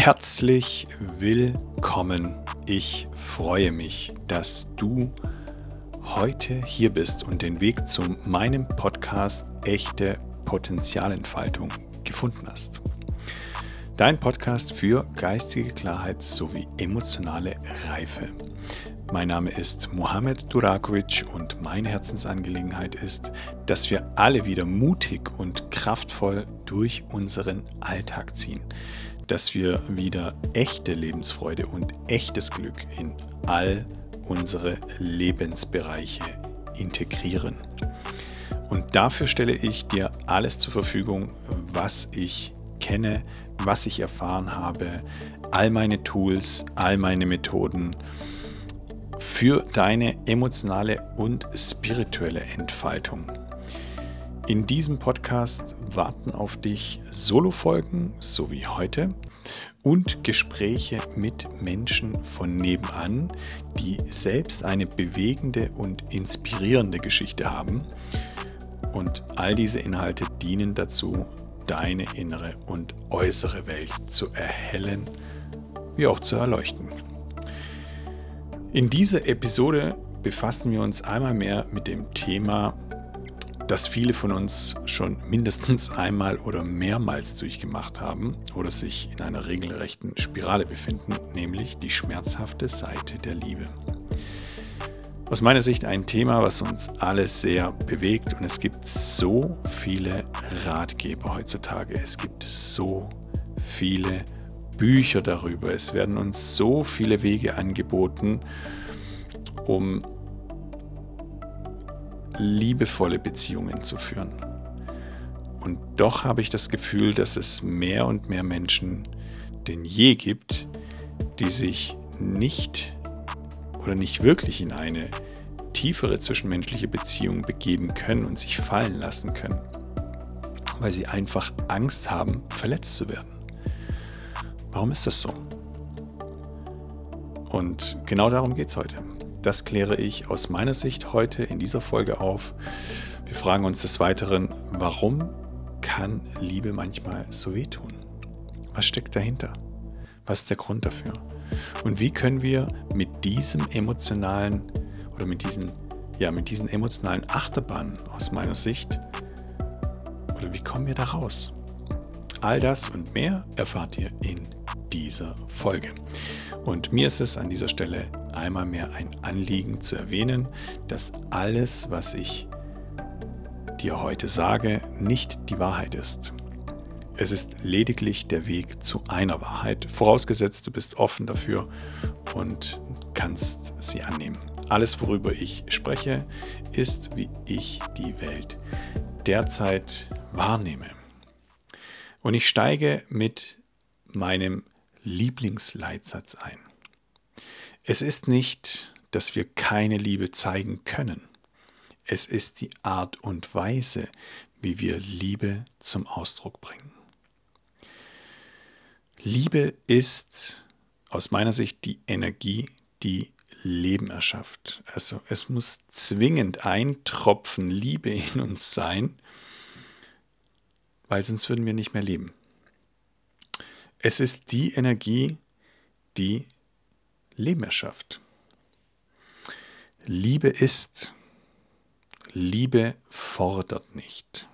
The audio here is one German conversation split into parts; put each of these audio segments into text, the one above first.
Herzlich willkommen. Ich freue mich, dass du heute hier bist und den Weg zu meinem Podcast Echte Potenzialentfaltung gefunden hast. Dein Podcast für geistige Klarheit sowie emotionale Reife. Mein Name ist Mohamed Durakovic und meine Herzensangelegenheit ist, dass wir alle wieder mutig und kraftvoll durch unseren Alltag ziehen dass wir wieder echte Lebensfreude und echtes Glück in all unsere Lebensbereiche integrieren. Und dafür stelle ich dir alles zur Verfügung, was ich kenne, was ich erfahren habe, all meine Tools, all meine Methoden für deine emotionale und spirituelle Entfaltung. In diesem Podcast warten auf dich Solo-Folgen, so wie heute, und Gespräche mit Menschen von nebenan, die selbst eine bewegende und inspirierende Geschichte haben. Und all diese Inhalte dienen dazu, deine innere und äußere Welt zu erhellen, wie auch zu erleuchten. In dieser Episode befassen wir uns einmal mehr mit dem Thema das viele von uns schon mindestens einmal oder mehrmals durchgemacht haben oder sich in einer regelrechten Spirale befinden, nämlich die schmerzhafte Seite der Liebe. Aus meiner Sicht ein Thema, was uns alle sehr bewegt und es gibt so viele Ratgeber heutzutage, es gibt so viele Bücher darüber, es werden uns so viele Wege angeboten, um liebevolle Beziehungen zu führen. Und doch habe ich das Gefühl, dass es mehr und mehr Menschen denn je gibt, die sich nicht oder nicht wirklich in eine tiefere zwischenmenschliche Beziehung begeben können und sich fallen lassen können, weil sie einfach Angst haben, verletzt zu werden. Warum ist das so? Und genau darum geht es heute. Das kläre ich aus meiner Sicht heute in dieser Folge auf. Wir fragen uns des Weiteren, warum kann Liebe manchmal so wehtun? Was steckt dahinter? Was ist der Grund dafür? Und wie können wir mit diesem emotionalen oder mit diesen, ja, mit diesen emotionalen Achterbahnen aus meiner Sicht oder wie kommen wir da raus? All das und mehr erfahrt ihr in dieser Folge. Und mir ist es an dieser Stelle einmal mehr ein Anliegen zu erwähnen, dass alles, was ich dir heute sage, nicht die Wahrheit ist. Es ist lediglich der Weg zu einer Wahrheit, vorausgesetzt du bist offen dafür und kannst sie annehmen. Alles, worüber ich spreche, ist, wie ich die Welt derzeit wahrnehme. Und ich steige mit meinem Lieblingsleitsatz ein. Es ist nicht, dass wir keine Liebe zeigen können. Es ist die Art und Weise, wie wir Liebe zum Ausdruck bringen. Liebe ist aus meiner Sicht die Energie, die Leben erschafft. Also es muss zwingend ein Tropfen Liebe in uns sein, weil sonst würden wir nicht mehr leben. Es ist die Energie, die Leben erschafft. Liebe ist, Liebe fordert nicht.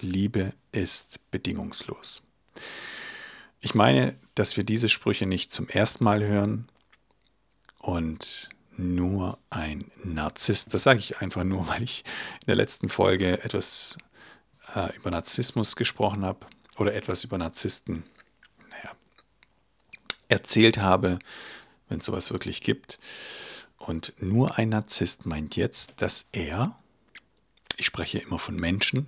Liebe ist bedingungslos. Ich meine, dass wir diese Sprüche nicht zum ersten Mal hören und nur ein Narzisst, das sage ich einfach nur, weil ich in der letzten Folge etwas äh, über Narzissmus gesprochen habe oder etwas über Narzissten erzählt habe, wenn es sowas wirklich gibt. Und nur ein Narzisst meint jetzt, dass er, ich spreche immer von Menschen,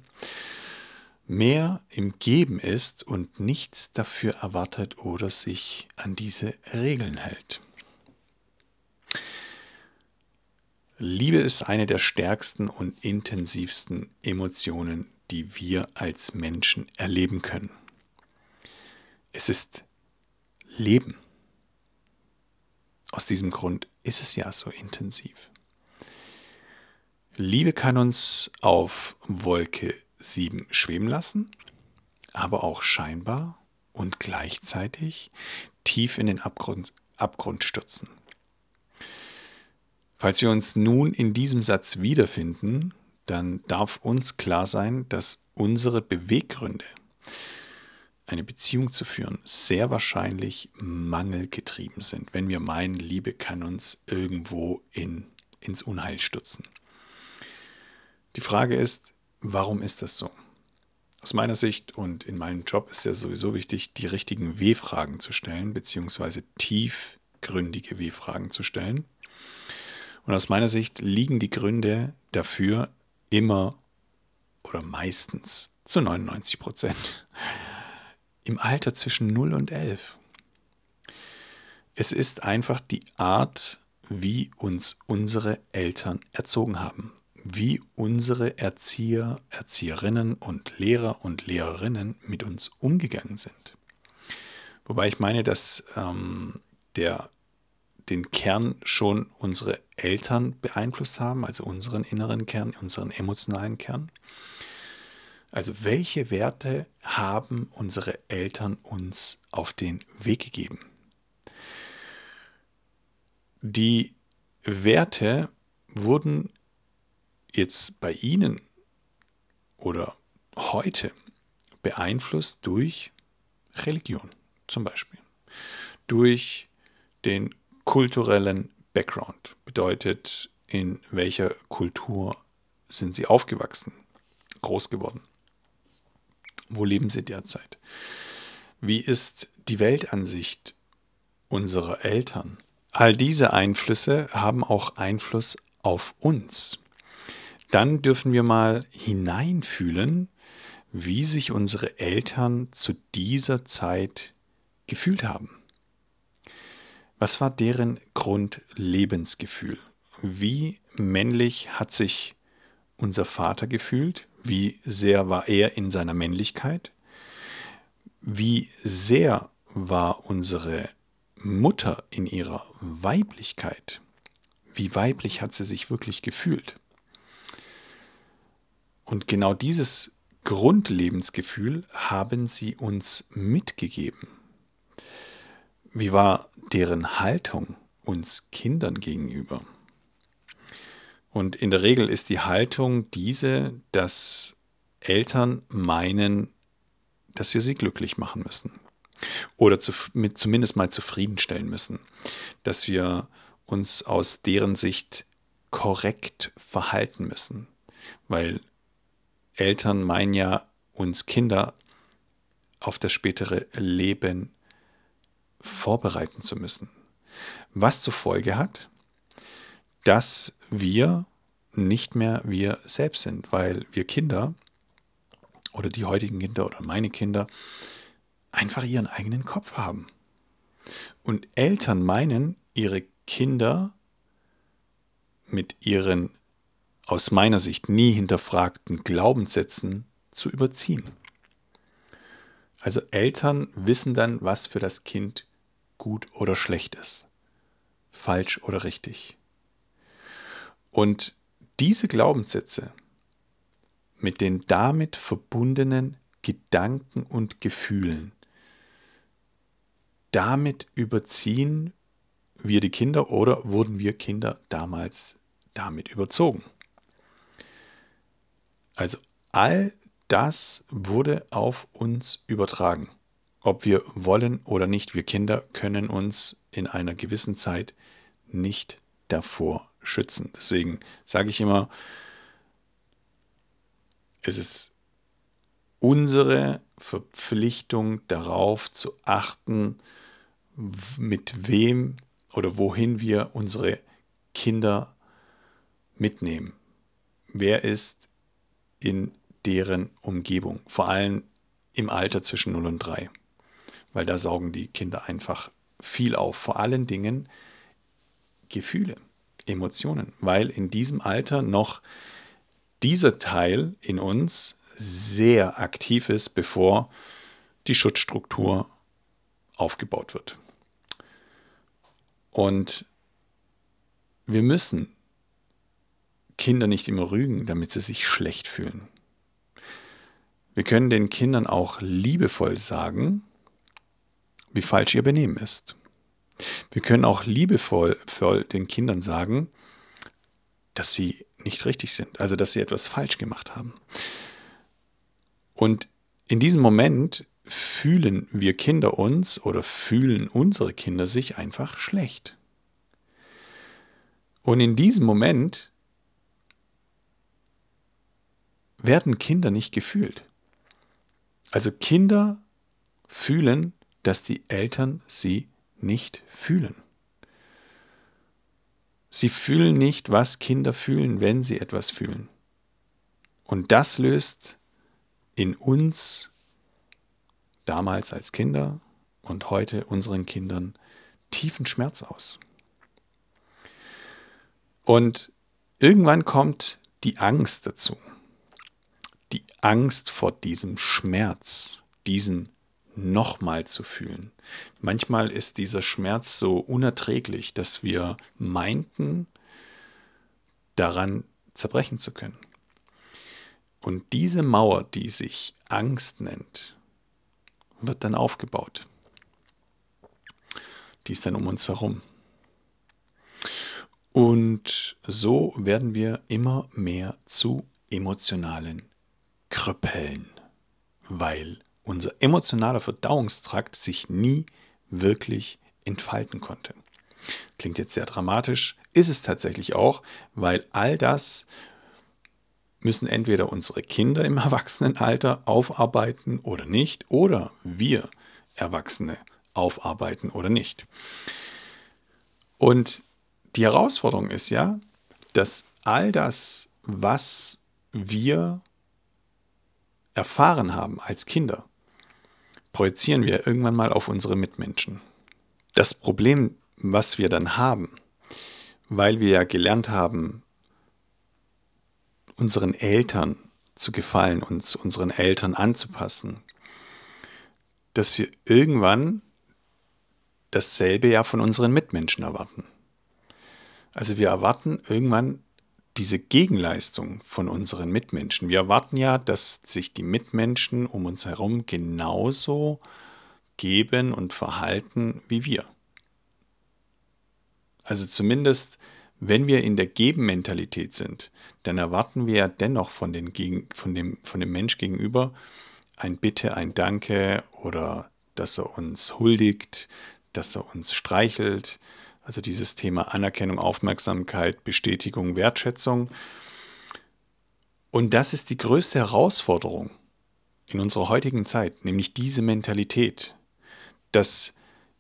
mehr im Geben ist und nichts dafür erwartet oder sich an diese Regeln hält. Liebe ist eine der stärksten und intensivsten Emotionen, die wir als Menschen erleben können. Es ist Leben. Aus diesem Grund ist es ja so intensiv. Liebe kann uns auf Wolke 7 schweben lassen, aber auch scheinbar und gleichzeitig tief in den Abgrund, Abgrund stürzen. Falls wir uns nun in diesem Satz wiederfinden, dann darf uns klar sein, dass unsere Beweggründe, eine Beziehung zu führen, sehr wahrscheinlich mangelgetrieben sind, wenn wir meinen, Liebe kann uns irgendwo in, ins Unheil stürzen. Die Frage ist, warum ist das so? Aus meiner Sicht und in meinem Job ist ja sowieso wichtig, die richtigen W-Fragen zu stellen, beziehungsweise tiefgründige W-Fragen zu stellen. Und aus meiner Sicht liegen die Gründe dafür immer oder meistens zu 99 Prozent im Alter zwischen 0 und 11. Es ist einfach die Art, wie uns unsere Eltern erzogen haben, wie unsere Erzieher, Erzieherinnen und Lehrer und Lehrerinnen mit uns umgegangen sind. Wobei ich meine, dass ähm, der, den Kern schon unsere Eltern beeinflusst haben, also unseren inneren Kern, unseren emotionalen Kern. Also welche Werte haben unsere Eltern uns auf den Weg gegeben? Die Werte wurden jetzt bei Ihnen oder heute beeinflusst durch Religion zum Beispiel, durch den kulturellen Background, bedeutet, in welcher Kultur sind Sie aufgewachsen, groß geworden. Wo leben sie derzeit? Wie ist die Weltansicht unserer Eltern? All diese Einflüsse haben auch Einfluss auf uns. Dann dürfen wir mal hineinfühlen, wie sich unsere Eltern zu dieser Zeit gefühlt haben. Was war deren Grundlebensgefühl? Wie männlich hat sich unser Vater gefühlt? Wie sehr war er in seiner Männlichkeit? Wie sehr war unsere Mutter in ihrer Weiblichkeit? Wie weiblich hat sie sich wirklich gefühlt? Und genau dieses Grundlebensgefühl haben sie uns mitgegeben. Wie war deren Haltung uns Kindern gegenüber? Und in der Regel ist die Haltung diese, dass Eltern meinen, dass wir sie glücklich machen müssen. Oder zu, mit zumindest mal zufriedenstellen müssen. Dass wir uns aus deren Sicht korrekt verhalten müssen. Weil Eltern meinen ja, uns Kinder auf das spätere Leben vorbereiten zu müssen. Was zur Folge hat, dass wir nicht mehr wir selbst sind, weil wir Kinder oder die heutigen Kinder oder meine Kinder einfach ihren eigenen Kopf haben. Und Eltern meinen, ihre Kinder mit ihren aus meiner Sicht nie hinterfragten Glaubenssätzen zu überziehen. Also Eltern wissen dann, was für das Kind gut oder schlecht ist, falsch oder richtig. Und diese Glaubenssätze mit den damit verbundenen Gedanken und Gefühlen, damit überziehen wir die Kinder oder wurden wir Kinder damals damit überzogen. Also all das wurde auf uns übertragen. Ob wir wollen oder nicht, wir Kinder können uns in einer gewissen Zeit nicht davor schützen. Deswegen sage ich immer, es ist unsere Verpflichtung darauf zu achten, mit wem oder wohin wir unsere Kinder mitnehmen. Wer ist in deren Umgebung, vor allem im Alter zwischen 0 und 3, weil da saugen die Kinder einfach viel auf, vor allen Dingen Gefühle. Emotionen, weil in diesem Alter noch dieser Teil in uns sehr aktiv ist, bevor die Schutzstruktur aufgebaut wird. Und wir müssen Kinder nicht immer rügen, damit sie sich schlecht fühlen. Wir können den Kindern auch liebevoll sagen, wie falsch ihr Benehmen ist. Wir können auch liebevoll den Kindern sagen, dass sie nicht richtig sind, also dass sie etwas falsch gemacht haben. Und in diesem Moment fühlen wir Kinder uns oder fühlen unsere Kinder sich einfach schlecht. Und in diesem Moment werden Kinder nicht gefühlt. Also Kinder fühlen, dass die Eltern sie nicht fühlen. Sie fühlen nicht, was Kinder fühlen, wenn sie etwas fühlen. Und das löst in uns damals als Kinder und heute unseren Kindern tiefen Schmerz aus. Und irgendwann kommt die Angst dazu. Die Angst vor diesem Schmerz, diesen nochmal zu fühlen. Manchmal ist dieser Schmerz so unerträglich, dass wir meinten, daran zerbrechen zu können. Und diese Mauer, die sich Angst nennt, wird dann aufgebaut. Die ist dann um uns herum. Und so werden wir immer mehr zu emotionalen Krüppeln, weil unser emotionaler Verdauungstrakt sich nie wirklich entfalten konnte. Klingt jetzt sehr dramatisch, ist es tatsächlich auch, weil all das müssen entweder unsere Kinder im Erwachsenenalter aufarbeiten oder nicht, oder wir Erwachsene aufarbeiten oder nicht. Und die Herausforderung ist ja, dass all das, was wir erfahren haben als Kinder, projizieren wir irgendwann mal auf unsere Mitmenschen. Das Problem, was wir dann haben, weil wir ja gelernt haben, unseren Eltern zu gefallen, uns unseren Eltern anzupassen, dass wir irgendwann dasselbe ja von unseren Mitmenschen erwarten. Also wir erwarten irgendwann diese Gegenleistung von unseren Mitmenschen. Wir erwarten ja, dass sich die Mitmenschen um uns herum genauso geben und verhalten wie wir. Also zumindest, wenn wir in der Geben-Mentalität sind, dann erwarten wir ja dennoch von, den, von, dem, von dem Mensch gegenüber ein Bitte, ein Danke oder dass er uns huldigt, dass er uns streichelt, also dieses Thema Anerkennung, Aufmerksamkeit, Bestätigung, Wertschätzung. Und das ist die größte Herausforderung in unserer heutigen Zeit, nämlich diese Mentalität, dass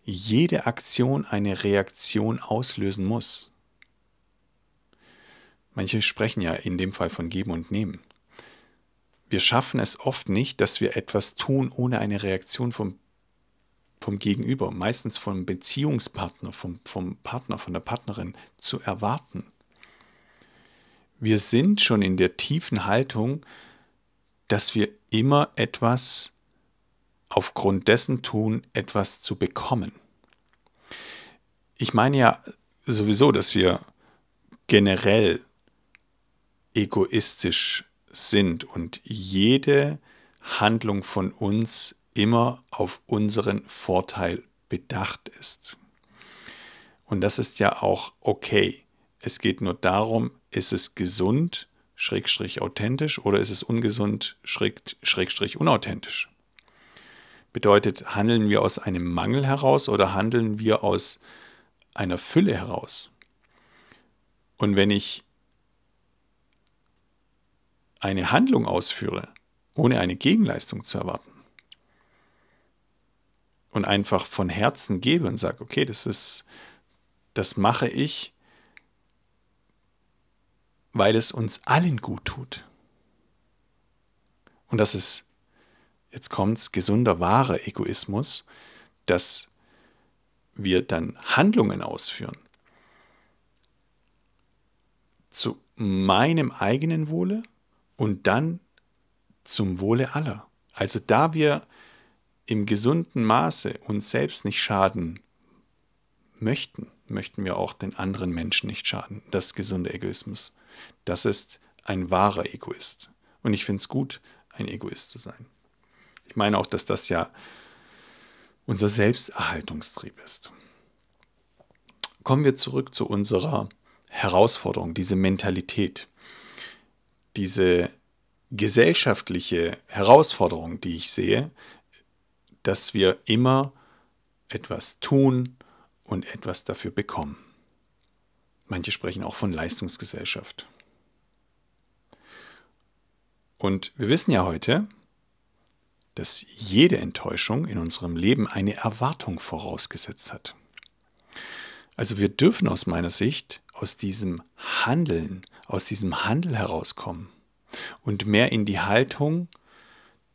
jede Aktion eine Reaktion auslösen muss. Manche sprechen ja in dem Fall von Geben und Nehmen. Wir schaffen es oft nicht, dass wir etwas tun, ohne eine Reaktion vom vom Gegenüber, meistens vom Beziehungspartner, vom, vom Partner, von der Partnerin zu erwarten. Wir sind schon in der tiefen Haltung, dass wir immer etwas aufgrund dessen tun, etwas zu bekommen. Ich meine ja sowieso, dass wir generell egoistisch sind und jede Handlung von uns immer auf unseren Vorteil bedacht ist. Und das ist ja auch okay. Es geht nur darum, ist es gesund, schrägstrich authentisch oder ist es ungesund, schrägstrich unauthentisch? Bedeutet, handeln wir aus einem Mangel heraus oder handeln wir aus einer Fülle heraus? Und wenn ich eine Handlung ausführe, ohne eine Gegenleistung zu erwarten, und einfach von Herzen gebe und sage, okay, das ist, das mache ich, weil es uns allen gut tut. Und das ist, jetzt kommt's, gesunder, wahrer Egoismus, dass wir dann Handlungen ausführen zu meinem eigenen Wohle und dann zum Wohle aller. Also da wir im gesunden Maße uns selbst nicht schaden möchten, möchten wir auch den anderen Menschen nicht schaden. Das ist gesunder Egoismus. Das ist ein wahrer Egoist. Und ich finde es gut, ein Egoist zu sein. Ich meine auch, dass das ja unser Selbsterhaltungstrieb ist. Kommen wir zurück zu unserer Herausforderung, diese Mentalität, diese gesellschaftliche Herausforderung, die ich sehe, dass wir immer etwas tun und etwas dafür bekommen. Manche sprechen auch von Leistungsgesellschaft. Und wir wissen ja heute, dass jede Enttäuschung in unserem Leben eine Erwartung vorausgesetzt hat. Also wir dürfen aus meiner Sicht aus diesem Handeln, aus diesem Handel herauskommen und mehr in die Haltung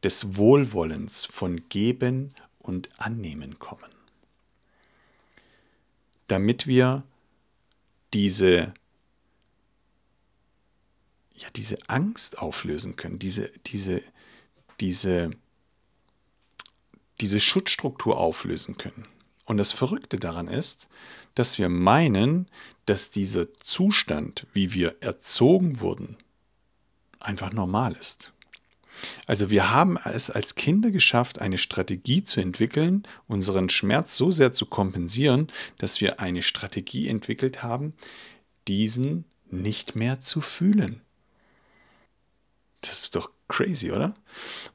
des Wohlwollens von Geben und Annehmen kommen. Damit wir diese, ja, diese Angst auflösen können, diese, diese, diese, diese Schutzstruktur auflösen können. Und das Verrückte daran ist, dass wir meinen, dass dieser Zustand, wie wir erzogen wurden, einfach normal ist. Also wir haben es als Kinder geschafft, eine Strategie zu entwickeln, unseren Schmerz so sehr zu kompensieren, dass wir eine Strategie entwickelt haben, diesen nicht mehr zu fühlen. Das ist doch crazy, oder?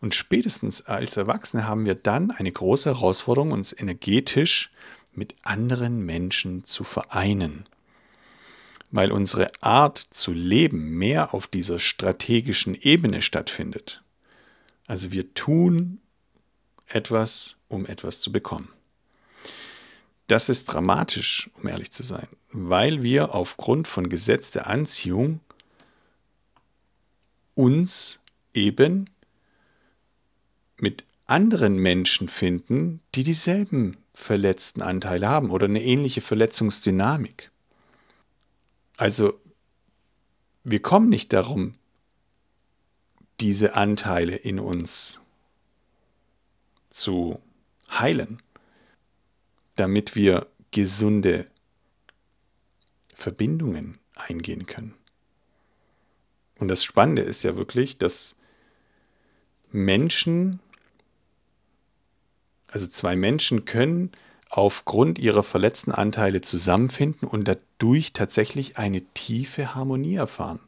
Und spätestens als Erwachsene haben wir dann eine große Herausforderung, uns energetisch mit anderen Menschen zu vereinen. Weil unsere Art zu leben mehr auf dieser strategischen Ebene stattfindet. Also wir tun etwas, um etwas zu bekommen. Das ist dramatisch, um ehrlich zu sein, weil wir aufgrund von Gesetz der Anziehung uns eben mit anderen Menschen finden, die dieselben verletzten Anteile haben oder eine ähnliche Verletzungsdynamik. Also wir kommen nicht darum, diese Anteile in uns zu heilen, damit wir gesunde Verbindungen eingehen können. Und das Spannende ist ja wirklich, dass Menschen, also zwei Menschen können aufgrund ihrer verletzten Anteile zusammenfinden und dadurch tatsächlich eine tiefe Harmonie erfahren.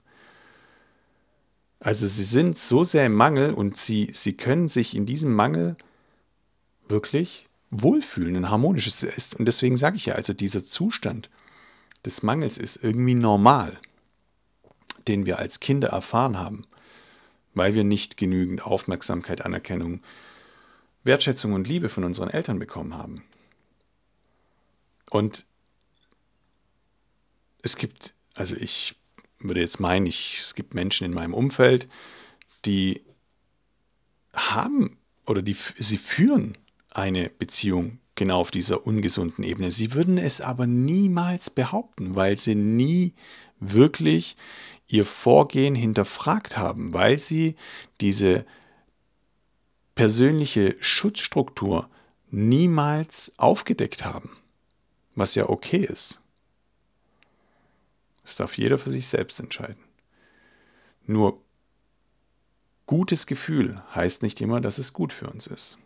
Also sie sind so sehr im Mangel und sie, sie können sich in diesem Mangel wirklich wohlfühlen, ein harmonisches ist. Und deswegen sage ich ja, also dieser Zustand des Mangels ist irgendwie normal, den wir als Kinder erfahren haben, weil wir nicht genügend Aufmerksamkeit, Anerkennung, Wertschätzung und Liebe von unseren Eltern bekommen haben. Und es gibt, also ich würde jetzt meinen, ich, es gibt Menschen in meinem Umfeld, die haben oder die, sie führen eine Beziehung genau auf dieser ungesunden Ebene. Sie würden es aber niemals behaupten, weil sie nie wirklich ihr Vorgehen hinterfragt haben, weil sie diese persönliche Schutzstruktur niemals aufgedeckt haben, was ja okay ist. Das darf jeder für sich selbst entscheiden. Nur gutes Gefühl heißt nicht immer, dass es gut für uns ist.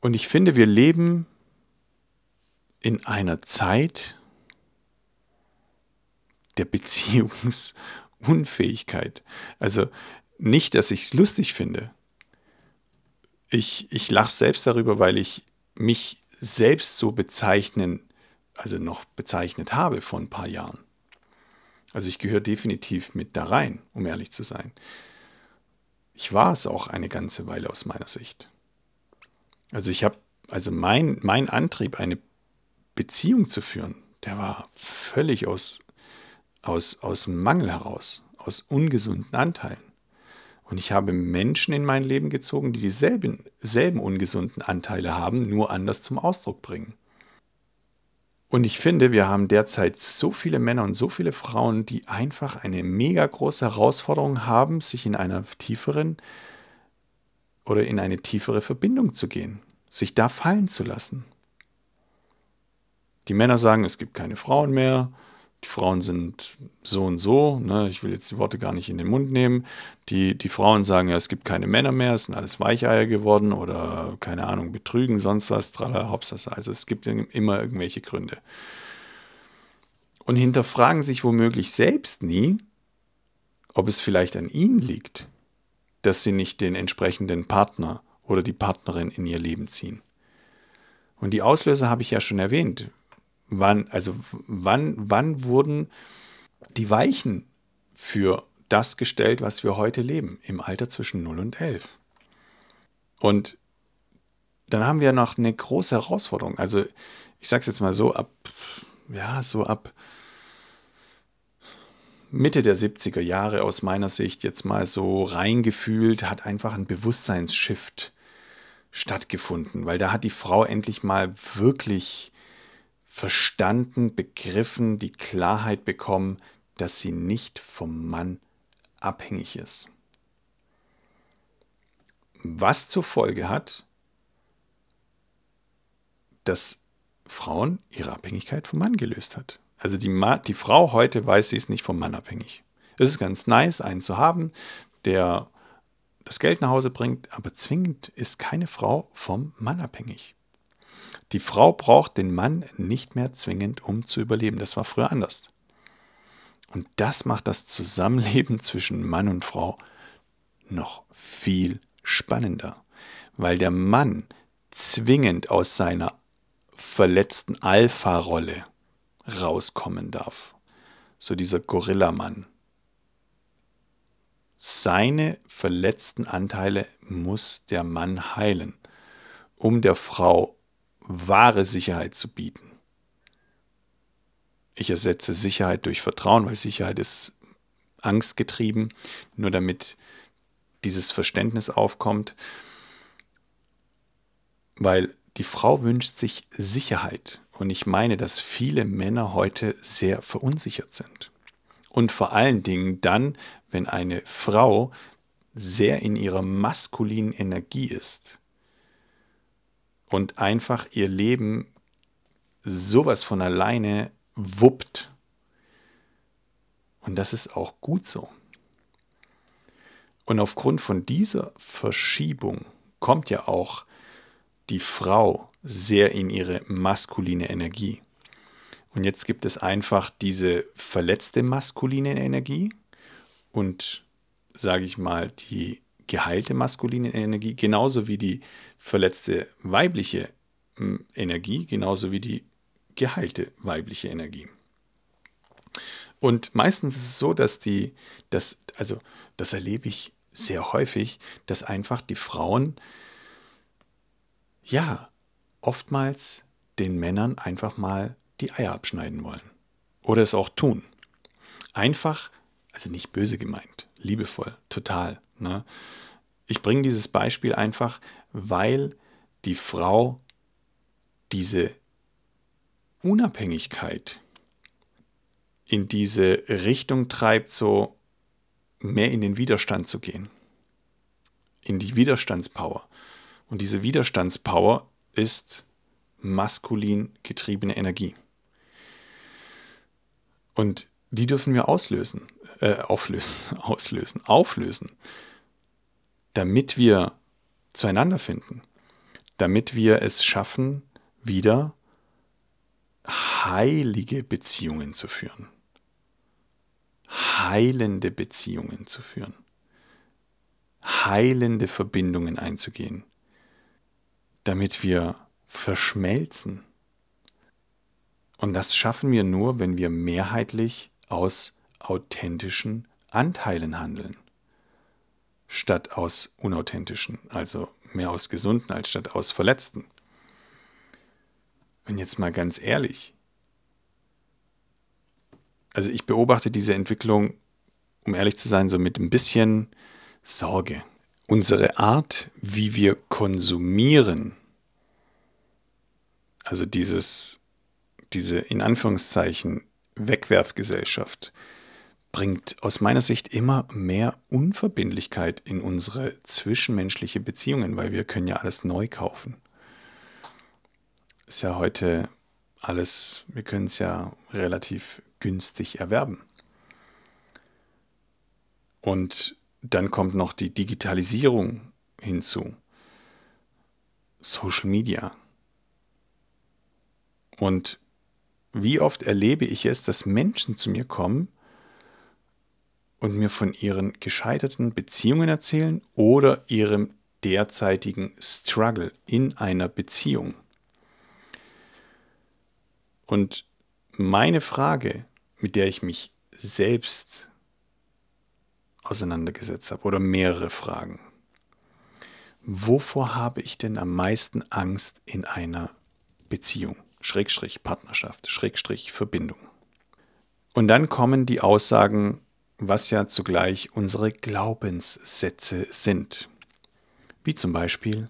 Und ich finde, wir leben in einer Zeit der Beziehungsunfähigkeit. Also nicht, dass ich es lustig finde. Ich, ich lache selbst darüber, weil ich mich selbst so bezeichnen also noch bezeichnet habe vor ein paar Jahren. Also ich gehöre definitiv mit da rein, um ehrlich zu sein. Ich war es auch eine ganze Weile aus meiner Sicht. Also ich habe, also mein, mein Antrieb, eine Beziehung zu führen, der war völlig aus, aus, aus Mangel heraus, aus ungesunden Anteilen. Und ich habe Menschen in mein Leben gezogen, die dieselben selben ungesunden Anteile haben, nur anders zum Ausdruck bringen. Und ich finde, wir haben derzeit so viele Männer und so viele Frauen, die einfach eine mega große Herausforderung haben, sich in einer tieferen oder in eine tiefere Verbindung zu gehen, sich da fallen zu lassen. Die Männer sagen, es gibt keine Frauen mehr, die Frauen sind so und so, ne? ich will jetzt die Worte gar nicht in den Mund nehmen. Die, die Frauen sagen ja, es gibt keine Männer mehr, es sind alles Weicheier geworden oder keine Ahnung, betrügen, sonst was, tralala, hopsasa. Also es gibt immer irgendwelche Gründe. Und hinterfragen sich womöglich selbst nie, ob es vielleicht an ihnen liegt, dass sie nicht den entsprechenden Partner oder die Partnerin in ihr Leben ziehen. Und die Auslöser habe ich ja schon erwähnt. Wann, also wann, wann wurden die Weichen für das gestellt, was wir heute leben, im Alter zwischen 0 und 11? Und dann haben wir noch eine große Herausforderung. Also ich sage es jetzt mal so, ab, ja, so ab Mitte der 70er Jahre aus meiner Sicht jetzt mal so reingefühlt, hat einfach ein Bewusstseinsshift stattgefunden, weil da hat die Frau endlich mal wirklich verstanden, begriffen, die Klarheit bekommen, dass sie nicht vom Mann abhängig ist. Was zur Folge hat, dass Frauen ihre Abhängigkeit vom Mann gelöst hat. Also die, Ma die Frau heute weiß, sie ist nicht vom Mann abhängig. Es ist ganz nice, einen zu haben, der das Geld nach Hause bringt, aber zwingend ist keine Frau vom Mann abhängig. Die Frau braucht den Mann nicht mehr zwingend, um zu überleben. Das war früher anders. Und das macht das Zusammenleben zwischen Mann und Frau noch viel spannender, weil der Mann zwingend aus seiner verletzten Alpha-Rolle rauskommen darf. So dieser Gorillamann. Seine verletzten Anteile muss der Mann heilen, um der Frau wahre Sicherheit zu bieten. Ich ersetze Sicherheit durch Vertrauen, weil Sicherheit ist angstgetrieben, nur damit dieses Verständnis aufkommt, weil die Frau wünscht sich Sicherheit. Und ich meine, dass viele Männer heute sehr verunsichert sind. Und vor allen Dingen dann, wenn eine Frau sehr in ihrer maskulinen Energie ist und einfach ihr Leben sowas von alleine wuppt. Und das ist auch gut so. Und aufgrund von dieser Verschiebung kommt ja auch die Frau sehr in ihre maskuline Energie. Und jetzt gibt es einfach diese verletzte maskuline Energie und, sage ich mal, die geheilte maskuline Energie, genauso wie die verletzte weibliche hm, Energie, genauso wie die geheilte weibliche Energie. Und meistens ist es so, dass die, dass, also das erlebe ich sehr häufig, dass einfach die Frauen, ja, oftmals den Männern einfach mal die Eier abschneiden wollen. Oder es auch tun. Einfach, also nicht böse gemeint, liebevoll, total. Ne? Ich bringe dieses Beispiel einfach, weil die Frau diese Unabhängigkeit in diese Richtung treibt, so mehr in den Widerstand zu gehen. In die Widerstandspower. Und diese Widerstandspower ist maskulin getriebene Energie. Und die dürfen wir auslösen äh, auflösen, auslösen, auflösen, damit wir zueinander finden, damit wir es schaffen, wieder heilige Beziehungen zu führen, heilende Beziehungen zu führen, heilende Verbindungen einzugehen, damit wir verschmelzen. Und das schaffen wir nur, wenn wir mehrheitlich aus authentischen Anteilen handeln, statt aus unauthentischen, also mehr aus gesunden als statt aus verletzten. Und jetzt mal ganz ehrlich, also ich beobachte diese Entwicklung, um ehrlich zu sein, so mit ein bisschen Sorge. Unsere Art, wie wir konsumieren, also dieses, diese in Anführungszeichen Wegwerfgesellschaft, bringt aus meiner Sicht immer mehr Unverbindlichkeit in unsere zwischenmenschliche Beziehungen, weil wir können ja alles neu kaufen. Ist ja heute alles, wir können es ja relativ günstig erwerben. Und dann kommt noch die Digitalisierung hinzu. Social Media. Und wie oft erlebe ich es, dass Menschen zu mir kommen und mir von ihren gescheiterten Beziehungen erzählen oder ihrem derzeitigen Struggle in einer Beziehung. Und meine Frage, mit der ich mich selbst auseinandergesetzt habe, oder mehrere Fragen. Wovor habe ich denn am meisten Angst in einer Beziehung? Schrägstrich Partnerschaft, Schrägstrich Verbindung. Und dann kommen die Aussagen, was ja zugleich unsere Glaubenssätze sind. Wie zum Beispiel,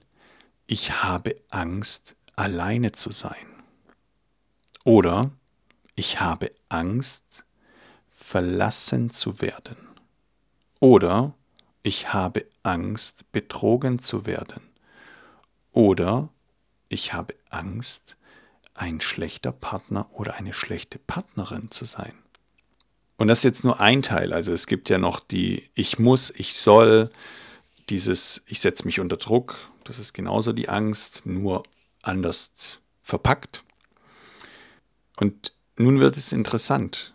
ich habe Angst, alleine zu sein. Oder ich habe Angst, verlassen zu werden. Oder ich habe Angst, betrogen zu werden. Oder ich habe Angst, ein schlechter Partner oder eine schlechte Partnerin zu sein. Und das ist jetzt nur ein Teil. Also es gibt ja noch die Ich muss, ich soll, dieses Ich setze mich unter Druck. Das ist genauso die Angst, nur anders verpackt. Und nun wird es interessant.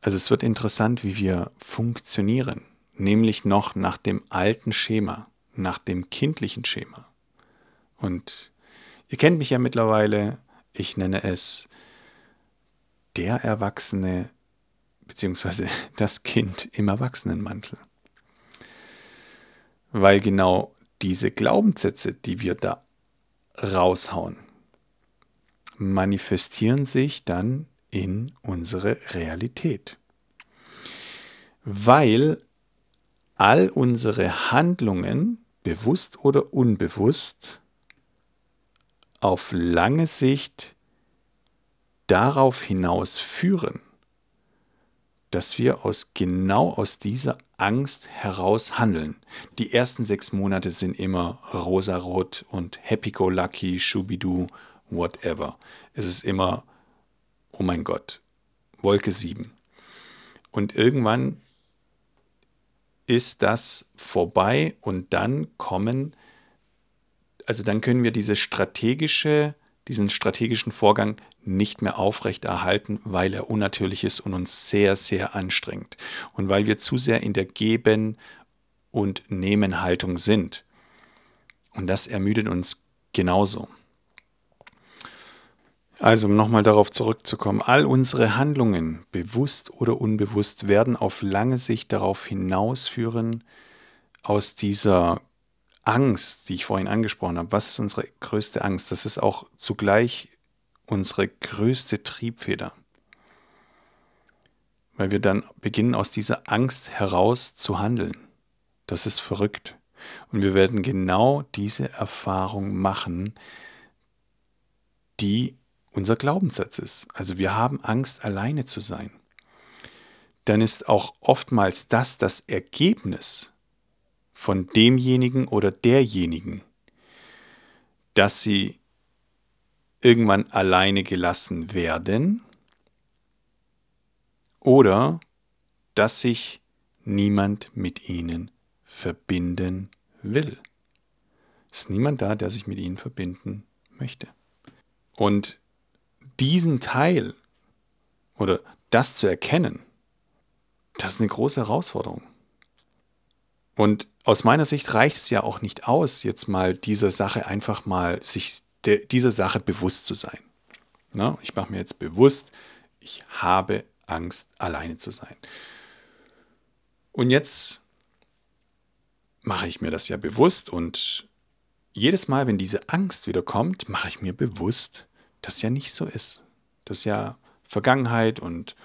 Also es wird interessant, wie wir funktionieren, nämlich noch nach dem alten Schema, nach dem kindlichen Schema. Und ihr kennt mich ja mittlerweile, ich nenne es der Erwachsene bzw. das Kind im Erwachsenenmantel. Weil genau diese Glaubenssätze, die wir da raushauen, manifestieren sich dann in unsere Realität. Weil all unsere Handlungen, bewusst oder unbewusst, auf lange Sicht darauf hinaus führen, dass wir aus genau aus dieser Angst heraus handeln. Die ersten sechs Monate sind immer rosarot und happy-go-lucky, schubidu, whatever. Es ist immer, oh mein Gott, Wolke 7. Und irgendwann ist das vorbei und dann kommen, also dann können wir diese strategische, diesen strategischen Vorgang nicht mehr aufrechterhalten, weil er unnatürlich ist und uns sehr, sehr anstrengt. Und weil wir zu sehr in der Geben- und Nehmen-Haltung sind. Und das ermüdet uns genauso. Also, um nochmal darauf zurückzukommen, all unsere Handlungen, bewusst oder unbewusst, werden auf lange Sicht darauf hinausführen, aus dieser Angst, die ich vorhin angesprochen habe. Was ist unsere größte Angst? Das ist auch zugleich unsere größte Triebfeder. Weil wir dann beginnen aus dieser Angst heraus zu handeln. Das ist verrückt. Und wir werden genau diese Erfahrung machen, die unser Glaubenssatz ist. Also wir haben Angst, alleine zu sein. Dann ist auch oftmals das das Ergebnis von demjenigen oder derjenigen, dass sie irgendwann alleine gelassen werden oder dass sich niemand mit ihnen verbinden will. Es ist niemand da, der sich mit ihnen verbinden möchte. Und diesen Teil oder das zu erkennen, das ist eine große Herausforderung. Und aus meiner Sicht reicht es ja auch nicht aus, jetzt mal dieser Sache einfach mal sich de, dieser Sache bewusst zu sein. Na, ich mache mir jetzt bewusst, ich habe Angst, alleine zu sein. Und jetzt mache ich mir das ja bewusst und jedes Mal, wenn diese Angst wieder kommt, mache ich mir bewusst, dass ja nicht so ist. Das ist ja Vergangenheit und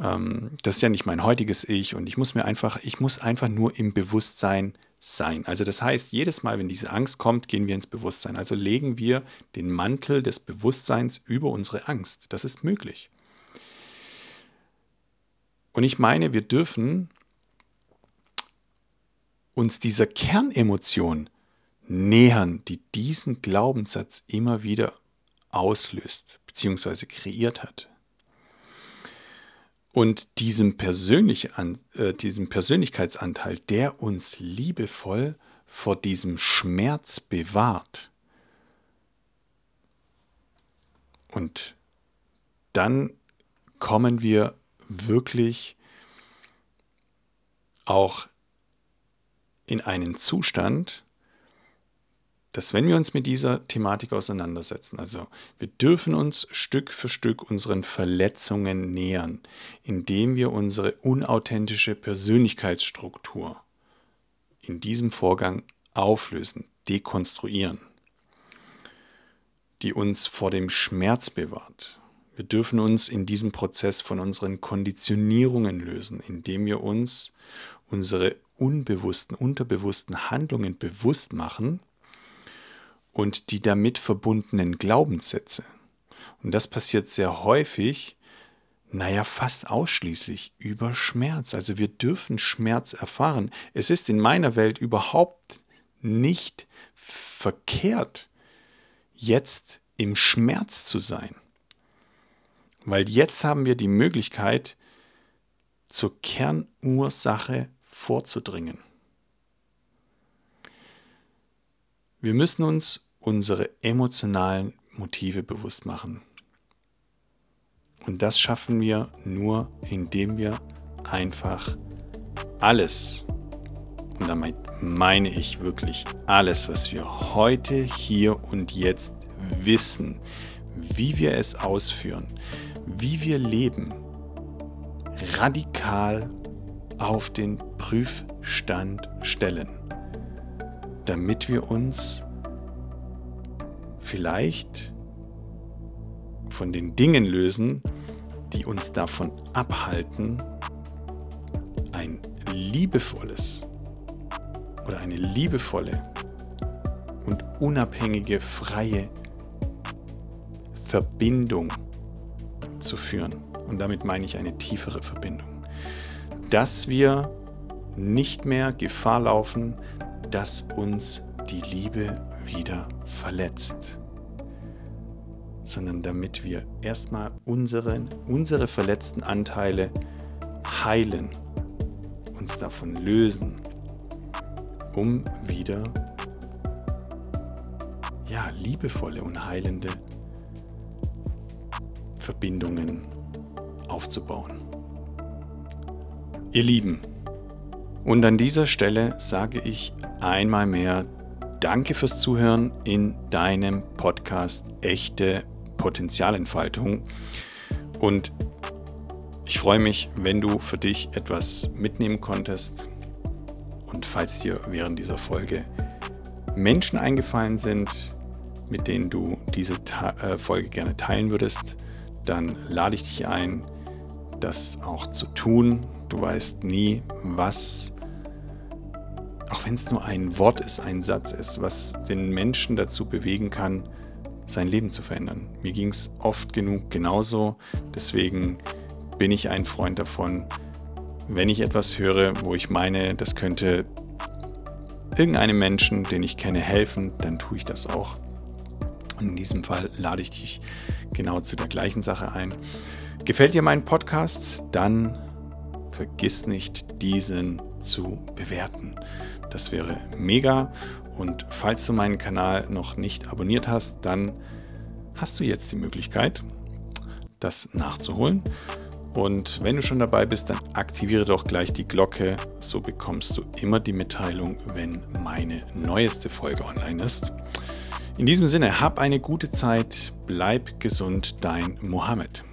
ähm, das ist ja nicht mein heutiges Ich und ich muss mir einfach, ich muss einfach nur im Bewusstsein sein. Also das heißt, jedes Mal, wenn diese Angst kommt, gehen wir ins Bewusstsein. Also legen wir den Mantel des Bewusstseins über unsere Angst. Das ist möglich. Und ich meine, wir dürfen uns dieser Kernemotion nähern, die diesen Glaubenssatz immer wieder auslöst bzw. kreiert hat. Und diesem, persönlich an, äh, diesem Persönlichkeitsanteil, der uns liebevoll vor diesem Schmerz bewahrt. Und dann kommen wir wirklich auch in einen Zustand, dass wenn wir uns mit dieser Thematik auseinandersetzen, also wir dürfen uns Stück für Stück unseren Verletzungen nähern, indem wir unsere unauthentische Persönlichkeitsstruktur in diesem Vorgang auflösen, dekonstruieren, die uns vor dem Schmerz bewahrt. Wir dürfen uns in diesem Prozess von unseren Konditionierungen lösen, indem wir uns unsere unbewussten, unterbewussten Handlungen bewusst machen und die damit verbundenen Glaubenssätze. Und das passiert sehr häufig, naja, fast ausschließlich über Schmerz. Also wir dürfen Schmerz erfahren. Es ist in meiner Welt überhaupt nicht verkehrt, jetzt im Schmerz zu sein. Weil jetzt haben wir die Möglichkeit, zur Kernursache vorzudringen. Wir müssen uns unsere emotionalen Motive bewusst machen. Und das schaffen wir nur, indem wir einfach alles, und damit meine ich wirklich alles, was wir heute, hier und jetzt wissen, wie wir es ausführen, wie wir leben, radikal auf den Prüfstand stellen damit wir uns vielleicht von den Dingen lösen, die uns davon abhalten, ein liebevolles oder eine liebevolle und unabhängige, freie Verbindung zu führen. Und damit meine ich eine tiefere Verbindung. Dass wir nicht mehr Gefahr laufen, dass uns die Liebe wieder verletzt, sondern damit wir erstmal unseren, unsere verletzten Anteile heilen, uns davon lösen, um wieder ja, liebevolle und heilende Verbindungen aufzubauen. Ihr Lieben, und an dieser Stelle sage ich einmal mehr Danke fürs Zuhören in deinem Podcast Echte Potenzialentfaltung. Und ich freue mich, wenn du für dich etwas mitnehmen konntest. Und falls dir während dieser Folge Menschen eingefallen sind, mit denen du diese äh, Folge gerne teilen würdest, dann lade ich dich ein, das auch zu tun. Du weißt nie, was auch wenn es nur ein Wort ist, ein Satz ist, was den Menschen dazu bewegen kann, sein Leben zu verändern. Mir ging es oft genug genauso. Deswegen bin ich ein Freund davon, wenn ich etwas höre, wo ich meine, das könnte irgendeinem Menschen, den ich kenne, helfen, dann tue ich das auch. Und in diesem Fall lade ich dich genau zu der gleichen Sache ein. Gefällt dir mein Podcast? Dann vergiss nicht, diesen zu bewerten. Das wäre mega. Und falls du meinen Kanal noch nicht abonniert hast, dann hast du jetzt die Möglichkeit, das nachzuholen. Und wenn du schon dabei bist, dann aktiviere doch gleich die Glocke. So bekommst du immer die Mitteilung, wenn meine neueste Folge online ist. In diesem Sinne, hab eine gute Zeit, bleib gesund, dein Mohammed.